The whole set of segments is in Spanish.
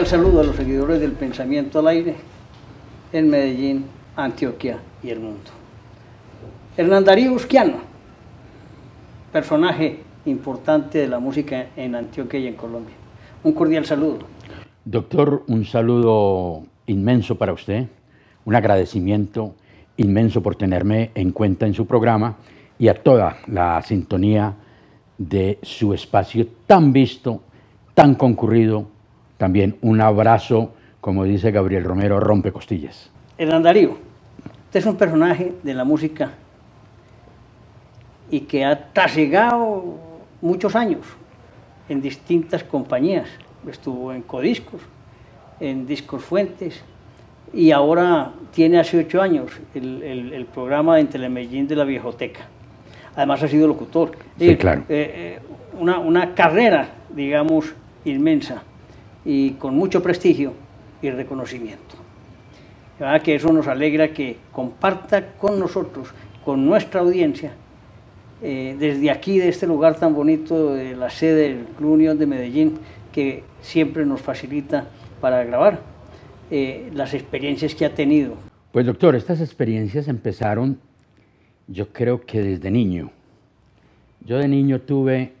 Cordial saludo a los seguidores del Pensamiento al Aire en Medellín, Antioquia y el mundo. Hernán Darío Usquiano, personaje importante de la música en Antioquia y en Colombia. Un cordial saludo. Doctor, un saludo inmenso para usted, un agradecimiento inmenso por tenerme en cuenta en su programa y a toda la sintonía de su espacio tan visto, tan concurrido. También un abrazo, como dice Gabriel Romero, rompe costillas. Hernán Darío, usted es un personaje de la música y que ha trasegado muchos años en distintas compañías. Estuvo en Codiscos, en Discos Fuentes y ahora tiene hace ocho años el, el, programa en Telemedellín de la Viejoteca. Además ha sido locutor. Sí, claro. Eh, eh, una, una carrera, digamos, inmensa y con mucho prestigio y reconocimiento. ¿Verdad? Que eso nos alegra que comparta con nosotros, con nuestra audiencia, eh, desde aquí, de este lugar tan bonito, de la sede del Club Unión de Medellín, que siempre nos facilita para grabar eh, las experiencias que ha tenido. Pues doctor, estas experiencias empezaron yo creo que desde niño. Yo de niño tuve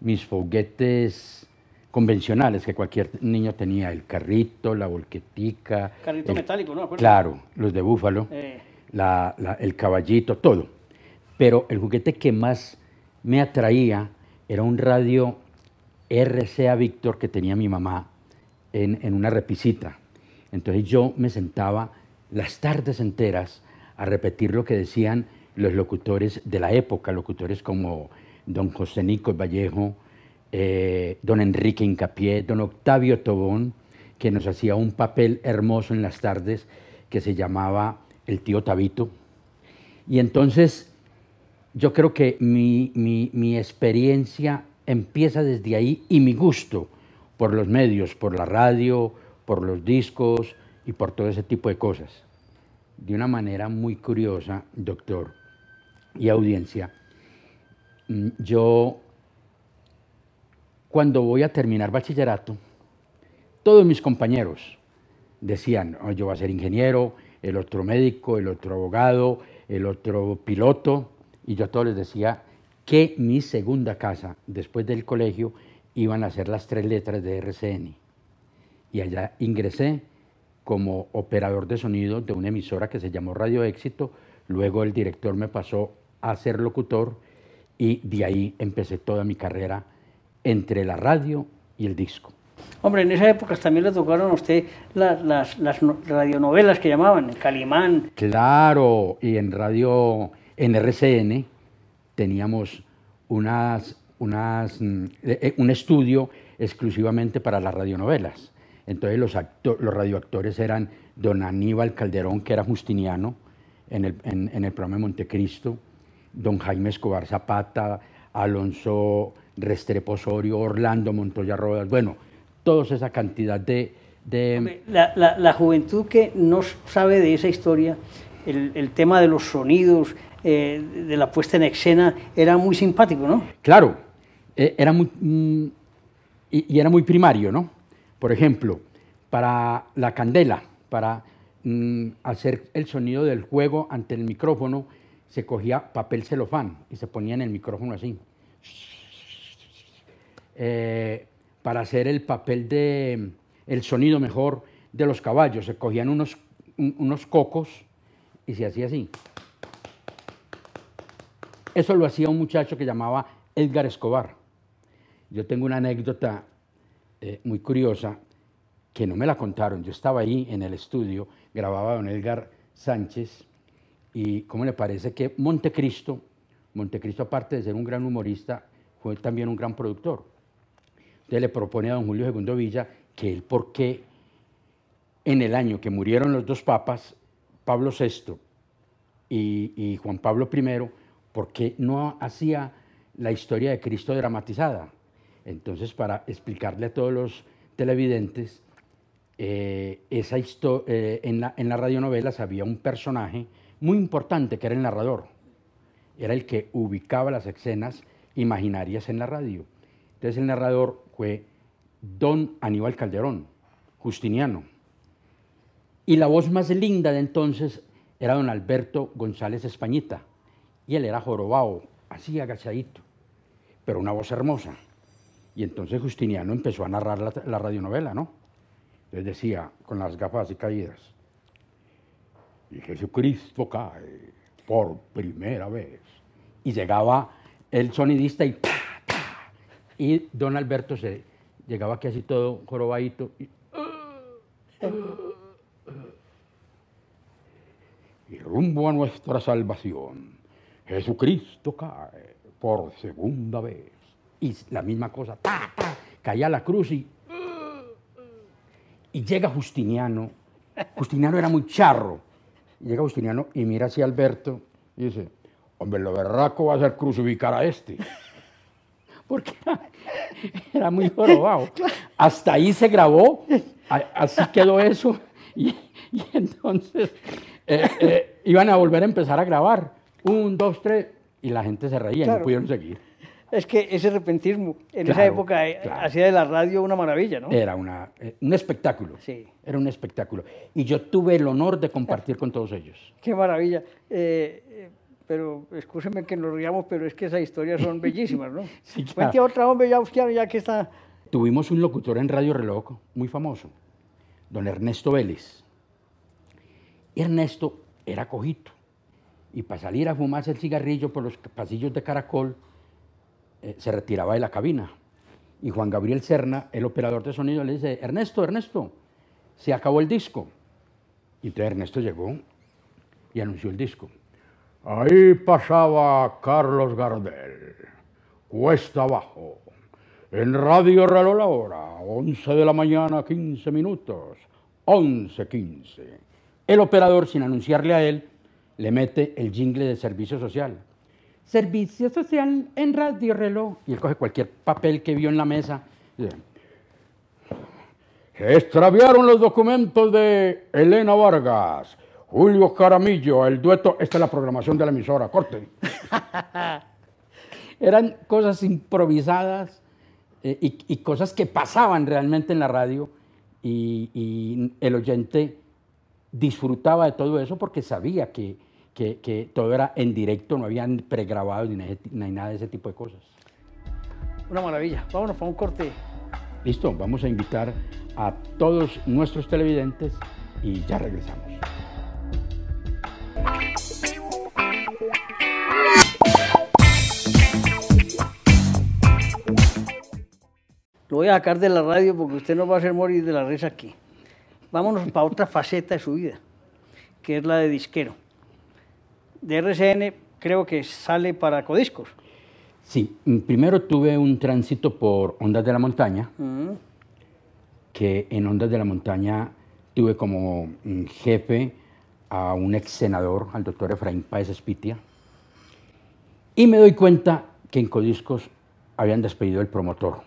mis foguetes convencionales que cualquier niño tenía, el carrito, la volquetica. Carrito metálico, ¿no? Claro, los de búfalo, eh. el caballito, todo. Pero el juguete que más me atraía era un radio RCA Victor que tenía mi mamá en, en una repisita. Entonces yo me sentaba las tardes enteras a repetir lo que decían los locutores de la época, locutores como don José Nico Vallejo, eh, don Enrique Incapié, don Octavio Tobón, que nos hacía un papel hermoso en las tardes que se llamaba El tío Tabito. Y entonces yo creo que mi, mi experiencia empieza desde ahí y mi gusto por los medios, por la radio, por los discos y por todo ese tipo de cosas. De una manera muy curiosa, doctor y audiencia, mm, yo cuando voy a terminar bachillerato, todos mis compañeros decían, oh, yo voy a ser ingeniero, el otro médico, el otro abogado, el otro piloto, y yo a todos les decía que mi segunda casa, después del colegio, iban a ser las tres letras de RCN. Y allá ingresé como operador de sonido de una emisora que se llamó Radio Éxito, luego el director me pasó a ser locutor y de ahí empecé toda mi carrera entre la radio y el disco. Hombre, en esa época también le tocaron a usted las, las, las radionovelas que llamaban, Calimán. Claro, y en radio, en RCN, teníamos unas, unas, mm, eh, eh, un estudio exclusivamente para las radionovelas. Entonces los, los radioactores eran don Aníbal Calderón, que era justiniano en el, en el programa de Montecristo, don Jaime Escobar Zapata, Alonso Restrepo Osorio, Orlando Montoya Rodas, bueno, toda esa cantidad de... La, juventud que no sabe de esa historia, el, tema de los sonidos, eh, de la puesta en escena, era muy simpático, ¿no? Claro, eh, era muy, mm, y, era muy primario, ¿no? Por ejemplo, para la candela, para mm, hacer el sonido del juego ante el micrófono, se cogía papel celofán y se ponía en el micrófono así. Eh, para hacer el papel de el sonido mejor de los caballos, se cogían unos, unos cocos y se hacía así. Eso lo hacía un muchacho que llamaba Edgar Escobar. Yo tengo una anécdota eh, muy curiosa que no me la contaron. Yo estaba ahí en el estudio, grababa don Edgar Sánchez y cómo le parece que Montecristo, Montecristo aparte de ser un gran humorista, fue también un gran productor. Le propone a don Julio II Villa que él, ¿por qué en el año que murieron los dos papas, Pablo VI y, Juan Pablo I, ¿por qué no hacía la historia de Cristo dramatizada? Entonces, para explicarle a todos los televidentes, eh, esa eh, en, la, en las radionovelas había un personaje muy importante que era el narrador. Era el que ubicaba las escenas imaginarias en la radio. Entonces el narrador fue don Aníbal Calderón, Justiniano. Y la voz más linda de entonces era don Alberto González Españita. Y él era jorobado, así agachadito, pero una voz hermosa. Y entonces Justiniano empezó a narrar la, la radionovela, ¿no? Les decía, con las gafas así caídas, y Jesucristo cae por primera vez. Y llegaba el sonidista y Y don Alberto se llegaba aquí así todo jorobadito. Y, y rumbo a nuestra salvación, Jesucristo cae por segunda vez. Y la misma cosa, ta, ta, caía la cruz y... Y llega Justiniano. Justiniano era muy charro. Llega Justiniano y mira hacia Alberto y dice, hombre, lo berraco va a ser crucificar a este. Porque era, muy jorobado. Hasta ahí se grabó, así quedó eso. Y, entonces eh, eh, iban a volver a empezar a grabar. Un, dos, tres. Y la gente se reía y no pudieron seguir. Es que ese repentismo en esa época eh, hacía de la radio una maravilla, ¿no? Era una, un espectáculo. Sí. Era un espectáculo. Y yo tuve el honor de compartir con todos ellos. Qué maravilla. Eh, pero escúcheme que nos riamos, pero es que esas historias son bellísimas, ¿no? sí, claro. otra, hombre, ya, ya que está... Tuvimos un locutor en Radio Reloj muy famoso, don Ernesto Vélez. Ernesto era cojito. Y para salir a fumarse el cigarrillo por los pasillos de Caracol, eh, se retiraba de la cabina. Y Juan Gabriel Serna, el operador de sonido, le dice, Ernesto, Ernesto, se acabó el disco. Y entonces Ernesto llegó y anunció el disco. Ahí pasaba Carlos Gardel, cuesta abajo, en Radio Reloj la hora, 11 de la mañana, 15 minutos, 11.15. El operador, sin anunciarle a él, le mete el jingle de servicio social. Servicio Social en Radio Reloj. Y él coge cualquier papel que vio en la mesa. Se extraviaron los documentos de Elena Vargas, Julio Caramillo, el dueto. Esta es la programación de la emisora, corte. Eran cosas improvisadas eh, y, cosas que pasaban realmente en la radio y el oyente disfrutaba de todo eso porque sabía que, que, todo era en directo, no habían pregrabado ni, ni nada de ese tipo de cosas. Una maravilla. Vámonos para un corte. Listo, vamos a invitar a todos nuestros televidentes y ya regresamos. Lo voy a sacar de la radio porque usted no va a hacer morir de la risa aquí. Vámonos para otra faceta de su vida, que es la de disquero de RCN creo que sale para Codiscos. Sí, mm, primero tuve un tránsito por Ondas de la Montaña, mm. que en Ondas de la Montaña tuve como mm, jefe a un ex senador, al doctor Efraín Páez Espitia, y me doy cuenta que en Codiscos habían despedido el promotor.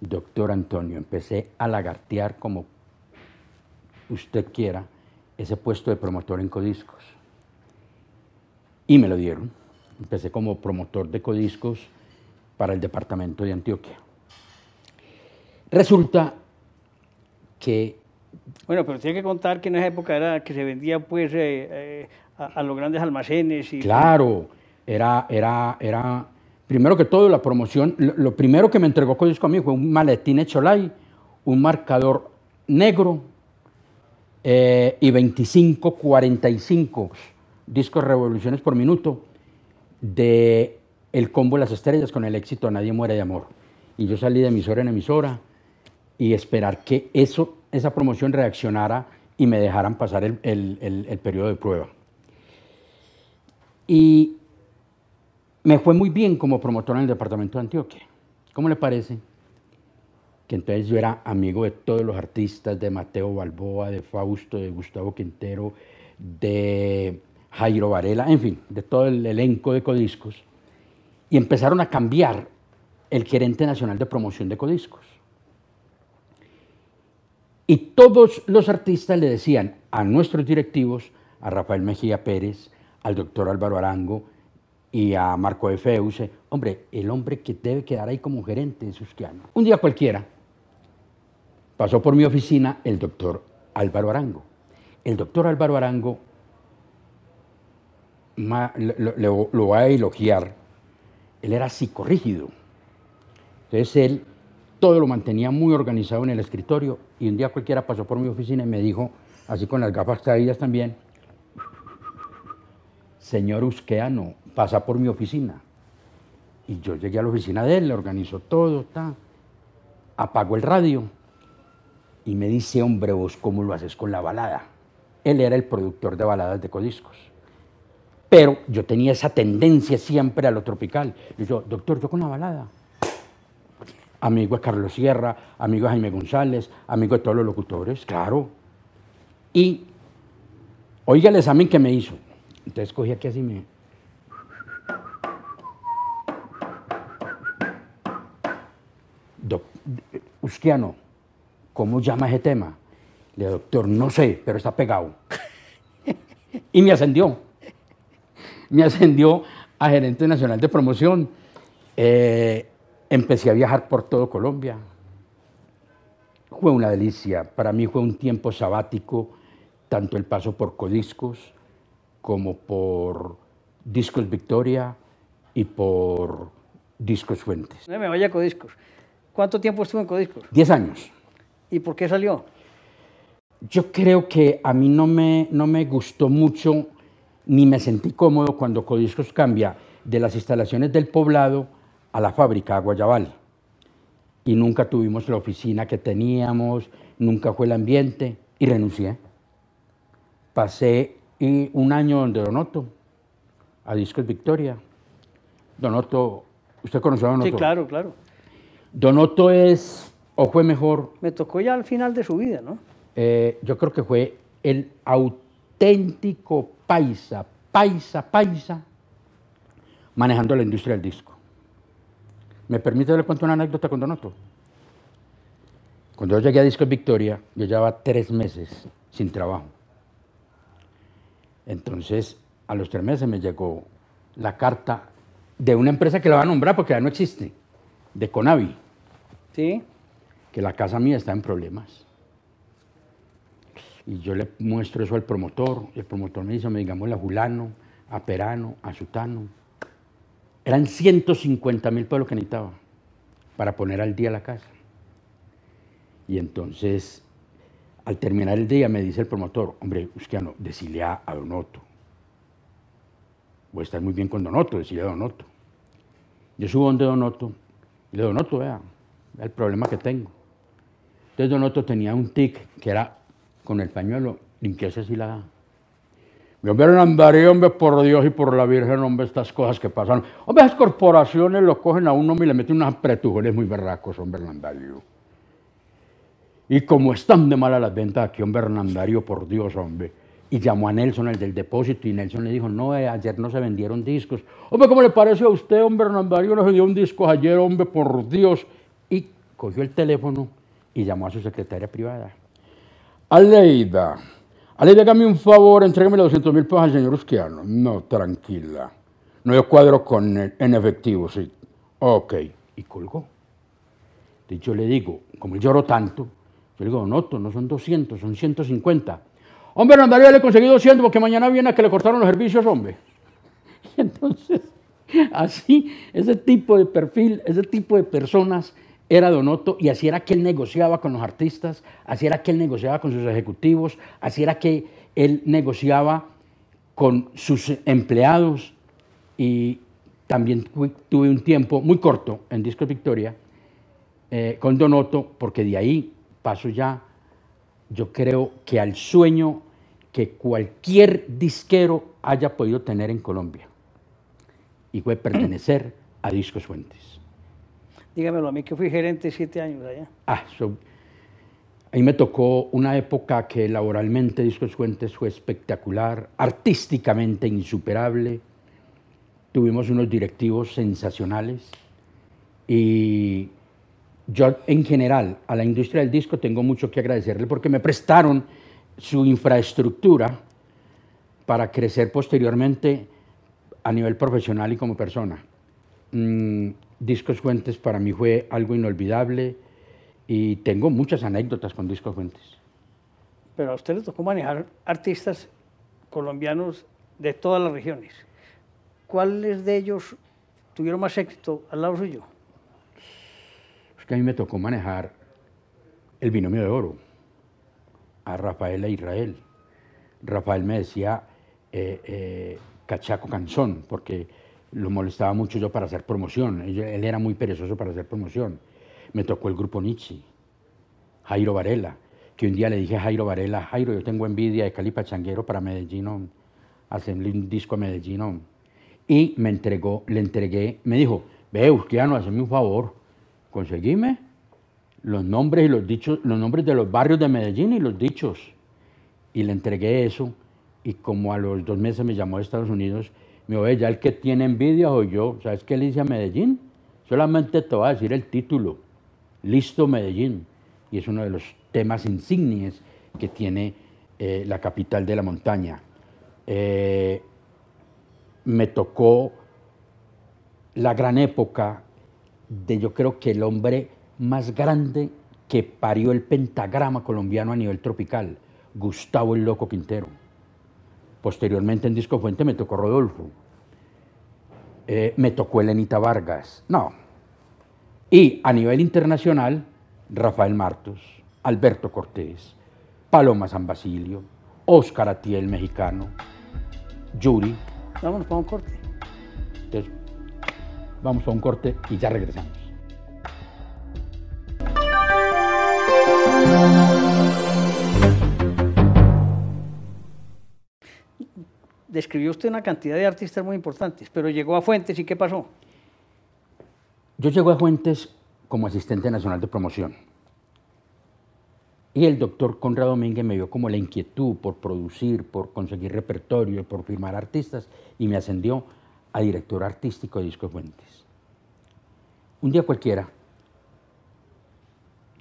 Doctor Antonio, empecé a lagartear como usted quiera ese puesto de promotor en Codiscos. Y me lo dieron. Empecé como promotor de codiscos para el departamento de Antioquia. Resulta que... Bueno, pero tiene que contar que en esa época era que se vendía pues eh, eh, a, los grandes almacenes. Y, claro, era, era, era, primero que todo la promoción, lo, primero que me entregó Codisco a mí fue un maletín Echolay, un marcador negro eh, y 25, 45 discos revoluciones por minuto de el combo Las Estrellas con el éxito Nadie muere de amor. Y yo salí de emisora en emisora y esperar que eso, esa promoción reaccionara y me dejaran pasar el, el periodo de prueba. Y me fue muy bien como promotor en el departamento de Antioquia. ¿Cómo le parece? Que entonces yo era amigo de todos los artistas, de Mateo Balboa, de Fausto, de Gustavo Quintero, de Jairo Varela, en fin, de todo el elenco de Codiscos, y empezaron a cambiar el gerente nacional de promoción de Codiscos. Y todos los artistas le decían a nuestros directivos, a Rafael Mejía Pérez, al doctor Álvaro Arango y a Marco de hombre, el hombre que debe quedar ahí como gerente es Susquiano. Un día cualquiera, pasó por mi oficina el doctor Álvaro Arango. El doctor Álvaro Arango lo, lo va a elogiar. Él era psicorrígido. Entonces él todo lo mantenía muy organizado en el escritorio y un día cualquiera pasó por mi oficina y me dijo, así con las gafas caídas también, señor Usqueano, pasa por mi oficina. Y yo llegué a la oficina de él, le organizó todo, está, apagó el radio y me dice, hombre, vos cómo lo haces con la balada. Él era el productor de baladas de codiscos. Pero yo tenía esa tendencia siempre a lo tropical. Y yo, doctor, yo con la balada amigo de Carlos Sierra, amigo de Jaime González, amigo de todos los locutores, claro. Y oiga el examen que me hizo. Entonces cogí aquí así me... Usquiano, ¿cómo llama ese tema? Le doctor, no sé, pero está pegado. y me ascendió. Me ascendió a gerente nacional de promoción. Eh, Empecé a viajar por todo Colombia. Fue una delicia. Para mí fue un tiempo sabático, tanto el paso por Codiscos como por Discos Victoria y por Discos Fuentes. No me vaya a Codiscos. ¿Cuánto tiempo estuvo en Codiscos? Diez años. ¿Y por qué salió? Yo creo que a mí no me, no me gustó mucho ni me sentí cómodo cuando Codiscos cambia de las instalaciones del poblado a la fábrica, a Guayabal. Y nunca tuvimos la oficina que teníamos, nunca fue el ambiente y renuncié. Pasé un año donde Donoto, a Discos Victoria. Donoto, ¿usted conoció a Donoto? Sí, claro, claro. Donoto es, o fue mejor. Me tocó ya al final de su vida, ¿no? Eh, yo creo que fue el auténtico paisa, paisa, paisa, manejando la industria del disco. ¿Me permite le cuento una anécdota con Donoto? Cuando yo llegué a Discos Victoria, yo llevaba tres meses sin trabajo. Entonces, a los tres meses me llegó la carta de una empresa que la va a nombrar porque ya no existe, de Conavi. Sí. Que la casa mía está en problemas. Y yo le muestro eso al promotor, y el promotor me dice, me digamos a Julano, a Perano, a Sutano, eran 150 mil pesos que necesitaba para poner al día la casa. Y entonces, al terminar el día, me dice el promotor, hombre, Usquiano, decile a, Donoto. Voy a estar muy bien con Donoto, decirle a Donoto. Yo subo donde Donoto y le Donoto, vea, vea el problema que tengo. Entonces Donoto tenía un tic que era con el pañuelo, limpiarse así la, hombre, andaría, hombre, por Dios y por la Virgen, hombre, estas cosas que pasan. Hombre, las corporaciones lo cogen a uno y le meten unas pretujones muy berracos, hombre, Hernandario. Y como están de mala las ventas aquí, hombre, Hernandario, por Dios, hombre. Y llamó a Nelson, el del depósito, y Nelson le dijo, no, eh, ayer no se vendieron discos. Hombre, ¿cómo le parece a usted, hombre, Hernandario? No se dio un disco ayer, hombre, por Dios. Y cogió el teléfono y llamó a su secretaria privada. Aleida. Ale, hágame un favor, entrégame los 200 mil pesos al señor Usquiano. No, tranquila. No, yo cuadro con en efectivo, sí. Ok. Y colgó. Y yo le digo, como lloro tanto, yo le digo, no, no son 200, son 150. Hombre, andaría le he conseguido 200 porque mañana viene a que le cortaron los servicios, hombre. Y entonces, así, ese tipo de perfil, ese tipo de personas era Donoto y así era que él negociaba con los artistas, así era que él negociaba con sus ejecutivos, así era que él negociaba con sus empleados y también tuve un tiempo muy corto en Disco Victoria eh, con Donoto porque de ahí paso ya, yo creo que al sueño que cualquier disquero haya podido tener en Colombia y fue pertenecer a Discos Fuentes. Dígamelo a mí, que fui gerente siete años allá. Ah, ahí me tocó una época que laboralmente Discos Fuentes fue espectacular, artísticamente insuperable. Tuvimos unos directivos sensacionales y yo en general a la industria del disco tengo mucho que agradecerle porque me prestaron su infraestructura para crecer posteriormente a nivel profesional y como persona. Mm, Discos Fuentes para mí fue algo inolvidable Y tengo muchas anécdotas con Disco Fuentes. Pero a usted le tocó manejar artistas colombianos de todas las regiones. ¿Cuáles de ellos tuvieron más éxito al lado suyo? Es que a mí me tocó manejar el binomio de oro, a Rafael e Israel. Rafael me decía eh, eh, cachaco canzón, porque lo molestaba mucho yo para hacer promoción. Él, era muy perezoso para hacer promoción. Me tocó el grupo Nietzsche, Jairo Varela, que un día le dije a Jairo Varela, Jairo, yo tengo envidia de Cali Pachanguero para Medellín, hacerle un disco a Medellín. Y me entregó, le entregué, me dijo, ve, no hazme un favor, conseguime los nombres y los dichos, los nombres de los barrios de Medellín y los dichos. Y le entregué eso y como a los dos meses me llamó de Estados Unidos, me dijo, ya el que tiene envidia o yo, ¿sabes qué le hice a Medellín? Solamente te voy a decir el título, Listo Medellín. Y es uno de los temas insignias que tiene eh, la capital de la montaña. Eh, me tocó la gran época de yo creo que el hombre más grande que parió el pentagrama colombiano a nivel tropical, Gustavo el Loco Quintero. Posteriormente en Disco Fuente me tocó Rodolfo. Eh, me tocó Elenita Vargas. No. Y a nivel internacional, Rafael Martos, Alberto Cortés, Paloma San Basilio, Oscar Atiel, mexicano, Yuri. Vámonos para un corte. Entonces, vamos a un corte y ya regresamos. Describió usted una cantidad de artistas muy importantes, pero llegó a Fuentes y ¿qué pasó? Yo llego a Fuentes como asistente nacional de promoción. Y el doctor Conrado Domínguez me vio como la inquietud por producir, por conseguir repertorio, por firmar artistas, y me ascendió a director artístico de Disco Fuentes. Un día cualquiera,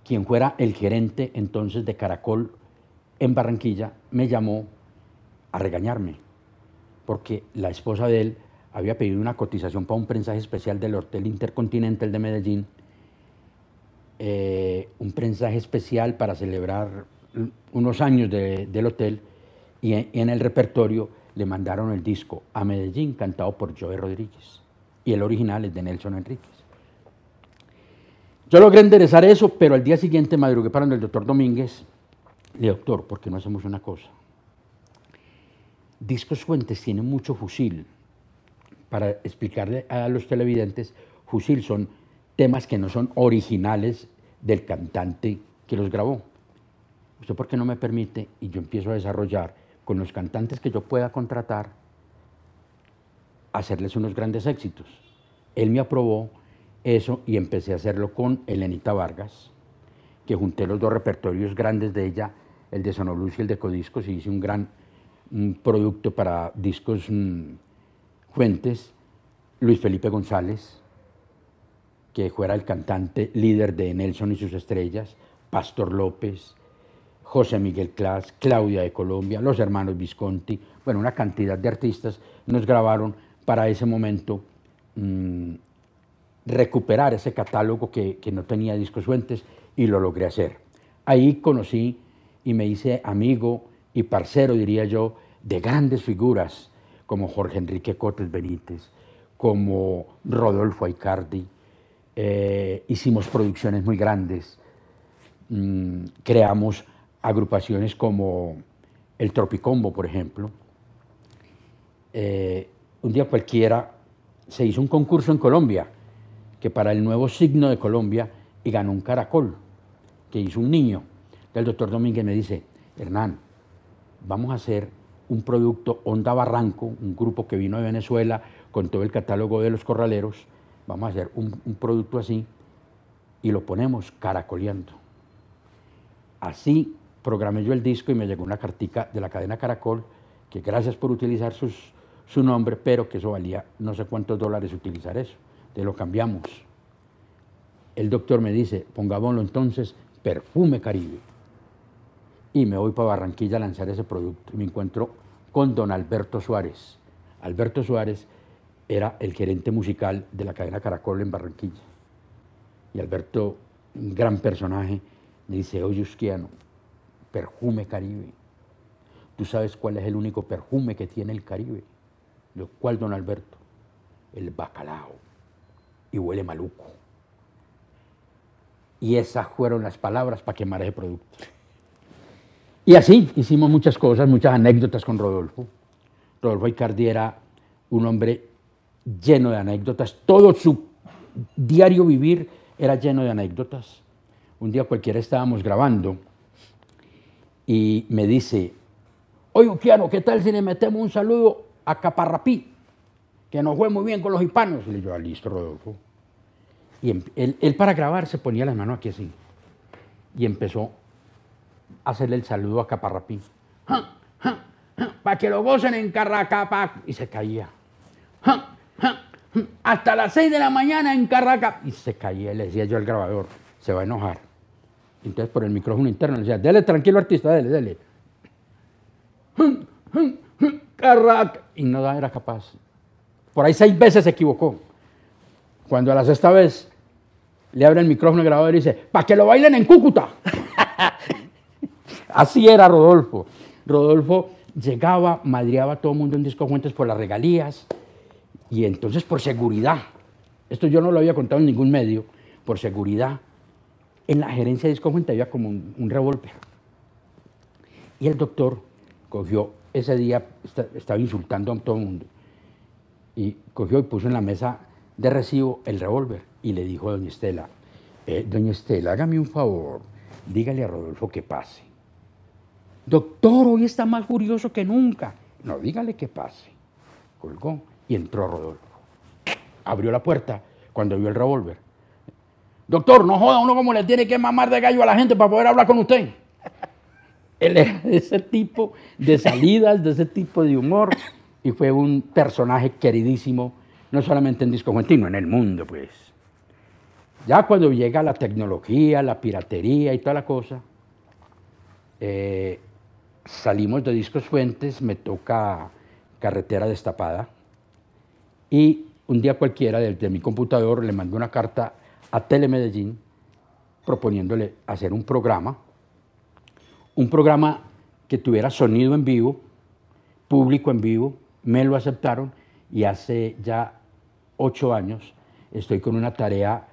quien fuera el gerente entonces de Caracol en Barranquilla, me llamó a regañarme, porque la esposa de él había pedido una cotización para un prensaje especial del Hotel Intercontinental de Medellín, eh, un prensaje especial para celebrar unos años del hotel, y en, el repertorio le mandaron el disco a Medellín cantado por Joe Rodríguez, y el original es de Nelson Enríquez. Yo logré enderezar eso, pero al día siguiente madrugué para el doctor Domínguez. Le doctor, ¿por qué no hacemos una cosa? Discos Fuentes tiene mucho fusil. Para explicarle a los televidentes, fusil son temas que no son originales del cantante que los grabó. ¿Usted por qué no me permite? Y yo empiezo a desarrollar con los cantantes que yo pueda contratar, hacerles unos grandes éxitos. Él me aprobó eso y empecé a hacerlo con Elenita Vargas, que junté los dos repertorios grandes de ella, el de Sonoluz y el de Codiscos, y hice un gran producto para discos mm, Fuentes, Luis Felipe González, que fuera el cantante líder de Nelson y sus estrellas, Pastor López, José Miguel Clas, Claudia de Colombia, los hermanos Visconti, bueno, una cantidad de artistas nos grabaron para ese momento mm, recuperar ese catálogo que, no tenía discos fuentes y lo logré hacer. Ahí conocí y me hice amigo y parcero, diría yo, de grandes figuras como Jorge Enrique Cotes Benítez, como Rodolfo Aicardi. Eh, hicimos producciones muy grandes, mm, creamos agrupaciones como el Tropicombo, por ejemplo. Eh, un día cualquiera se hizo un concurso en Colombia que para el nuevo signo de Colombia y ganó un caracol que hizo un niño. El doctor Domínguez me dice, Hernán, vamos a hacer un producto Onda Barranco, un grupo que vino de Venezuela con todo el catálogo de los corraleros, vamos a hacer un, producto así y lo ponemos caracoleando. Así programé yo el disco y me llegó una cartica de la cadena Caracol que gracias por utilizar su nombre, pero que eso valía no sé cuántos dólares utilizar eso te lo cambiamos. El doctor me dice, pongámoslo entonces perfume Caribe. Y me voy para Barranquilla a lanzar ese producto. Y me encuentro con don Alberto Suárez. Alberto Suárez era el gerente musical de la cadena Caracol en Barranquilla. Y Alberto un gran personaje, me dice, oye, Usquiano, perfume Caribe. ¿Tú sabes cuál es el único perfume que tiene el Caribe? Lo cual, don Alberto, el bacalao. Y huele maluco. Y esas fueron las palabras para quemar ese producto. Y así hicimos muchas cosas, muchas anécdotas con Rodolfo. Rodolfo Icardi era un hombre lleno de anécdotas. Todo su diario vivir era lleno de anécdotas. Un día cualquiera estábamos grabando y me dice, oye, Kiano, ¿qué tal si le metemos un saludo a Caparrapí? Que nos fue muy bien con los hispanos. Y le digo, ah, listo, Rodolfo. Y em, él, para grabar se ponía las manos aquí así. Y empezó hacerle el saludo a Caparrapí. Para que lo gocen en Carracapa. Y se caía. Hasta las seis de la mañana en Carracapa. Y se caía. Le decía yo al grabador, se va a enojar. Entonces por el micrófono interno le decía, dele tranquilo artista, dele, dele. Carraca. Y no era capaz. Por ahí seis veces se equivocó. Cuando a la sexta vez le abre el micrófono al grabador y dice, para que lo bailen en Cúcuta. Así era Rodolfo. Rodolfo llegaba, madreaba a todo el mundo en Disco por las regalías y entonces por seguridad, esto yo no lo había contado en ningún medio, por seguridad, en la gerencia de Disco había como un, un revólver. Y el doctor cogió, ese día estaba insultando a todo el mundo, y cogió y puso en la mesa de recibo el revólver y le dijo a doña Estela, eh, doña Estela, hágame un favor, dígale a Rodolfo que pase. Doctor, hoy está más furioso que nunca. No, dígale que pase. Colgó y entró Rodolfo. Abrió la puerta cuando vio el revólver. Doctor, no joda uno como le tiene que mamar de gallo a la gente para poder hablar con usted. Él es de ese tipo de salidas, de ese tipo de humor, y fue un personaje queridísimo no solamente en Disco Argentino, en el mundo, pues. Ya cuando llega la tecnología, la piratería y toda la cosa, eh, salimos de Discos Fuentes, me toca carretera destapada, y un día cualquiera desde mi computador le mandé una carta a Telemedellín proponiéndole hacer un programa, un programa que tuviera sonido en vivo, público en vivo, me lo aceptaron y hace ya ocho años, estoy con una tarea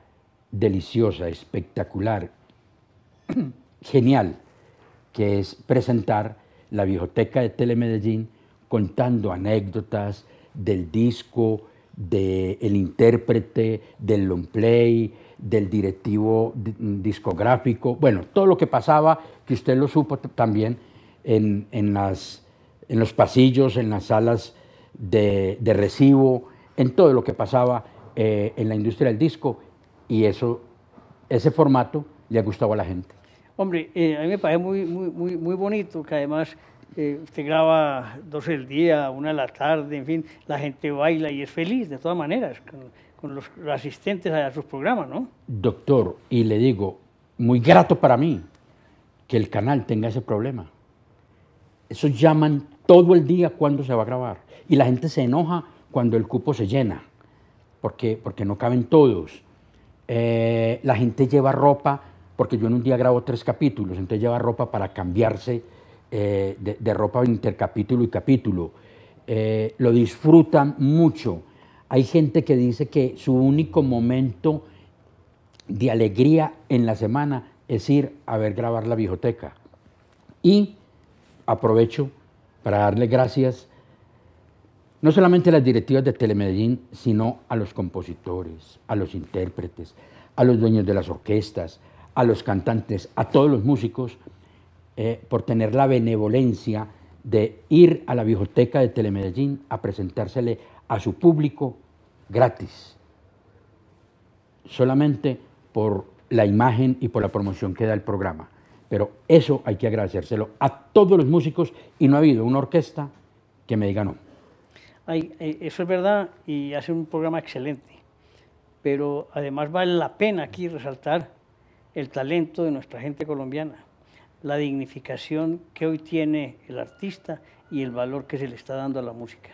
deliciosa, espectacular, genial, que es presentar la biblioteca de Telemedellín contando anécdotas del disco, del intérprete, del long play, del directivo discográfico, bueno, todo lo que pasaba, que usted lo supo también en, las, en los pasillos, en las salas de, de recibo, en todo lo que pasaba eh, en la industria del disco y eso, ese formato le ha gustado a la gente. Hombre, eh, a mí me parece muy, muy, muy, muy bonito que además eh, usted graba dos el día, una a la tarde, en fin, la gente baila y es feliz de todas maneras con, los, asistentes a sus programas, ¿no? Doctor, y le digo, muy grato para mí que el canal tenga ese problema. Eso llaman todo el día cuando se va a grabar y la gente se enoja cuando el cupo se llena, porque, porque no caben todos. Eh, la gente lleva ropa, porque yo en un día grabo tres capítulos, entonces lleva ropa para cambiarse eh, de, ropa intercapítulo y capítulo. Eh, lo disfrutan mucho. Hay gente que dice que su único momento de alegría en la semana es ir a ver grabar la biblioteca. Y aprovecho para darle gracias no solamente a las directivas de Telemedellín, sino a los compositores, a los intérpretes, a los dueños de las orquestas, a los cantantes, a todos los músicos, eh, por tener la benevolencia de ir a la biblioteca de Telemedellín a presentársele a su público gratis, solamente por la imagen y por la promoción que da el programa. Pero eso hay que agradecérselo a todos los músicos y no ha habido una orquesta que me diga no. Eh, eso es verdad y hace un programa excelente, pero además vale la pena aquí resaltar el talento de nuestra gente colombiana, la dignificación que hoy tiene el artista y el valor que se le está dando a la música.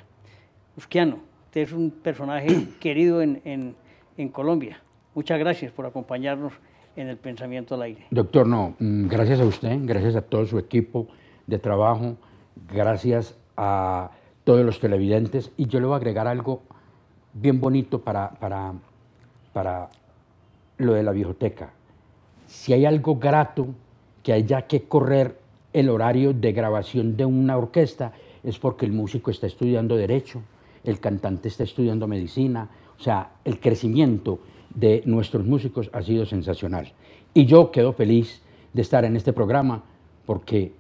Usquiano, usted es un personaje querido en, en, Colombia, Muchas gracias por acompañarnos en el pensamiento al aire. Doctor, no, mm, gracias a usted, gracias a todo su equipo de trabajo, gracias a todos los televidentes y yo le voy a agregar algo bien bonito para, para, para lo de la biblioteca. Si hay algo grato que haya que correr el horario de grabación de una orquesta, es porque el músico está estudiando derecho, el cantante está estudiando medicina, o sea, el crecimiento de nuestros músicos ha sido sensacional. Y yo quedo feliz de estar en este programa porque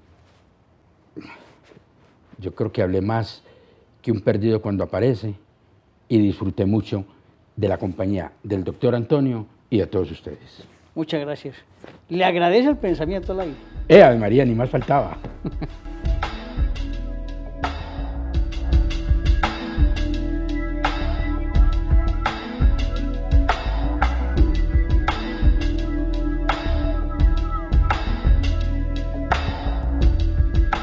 yo creo que hablé más que un perdido cuando aparece y disfruté mucho de la compañía del doctor Antonio y de todos ustedes. Muchas gracias. Le agradece el pensamiento al aire. Eh, María, ni más faltaba.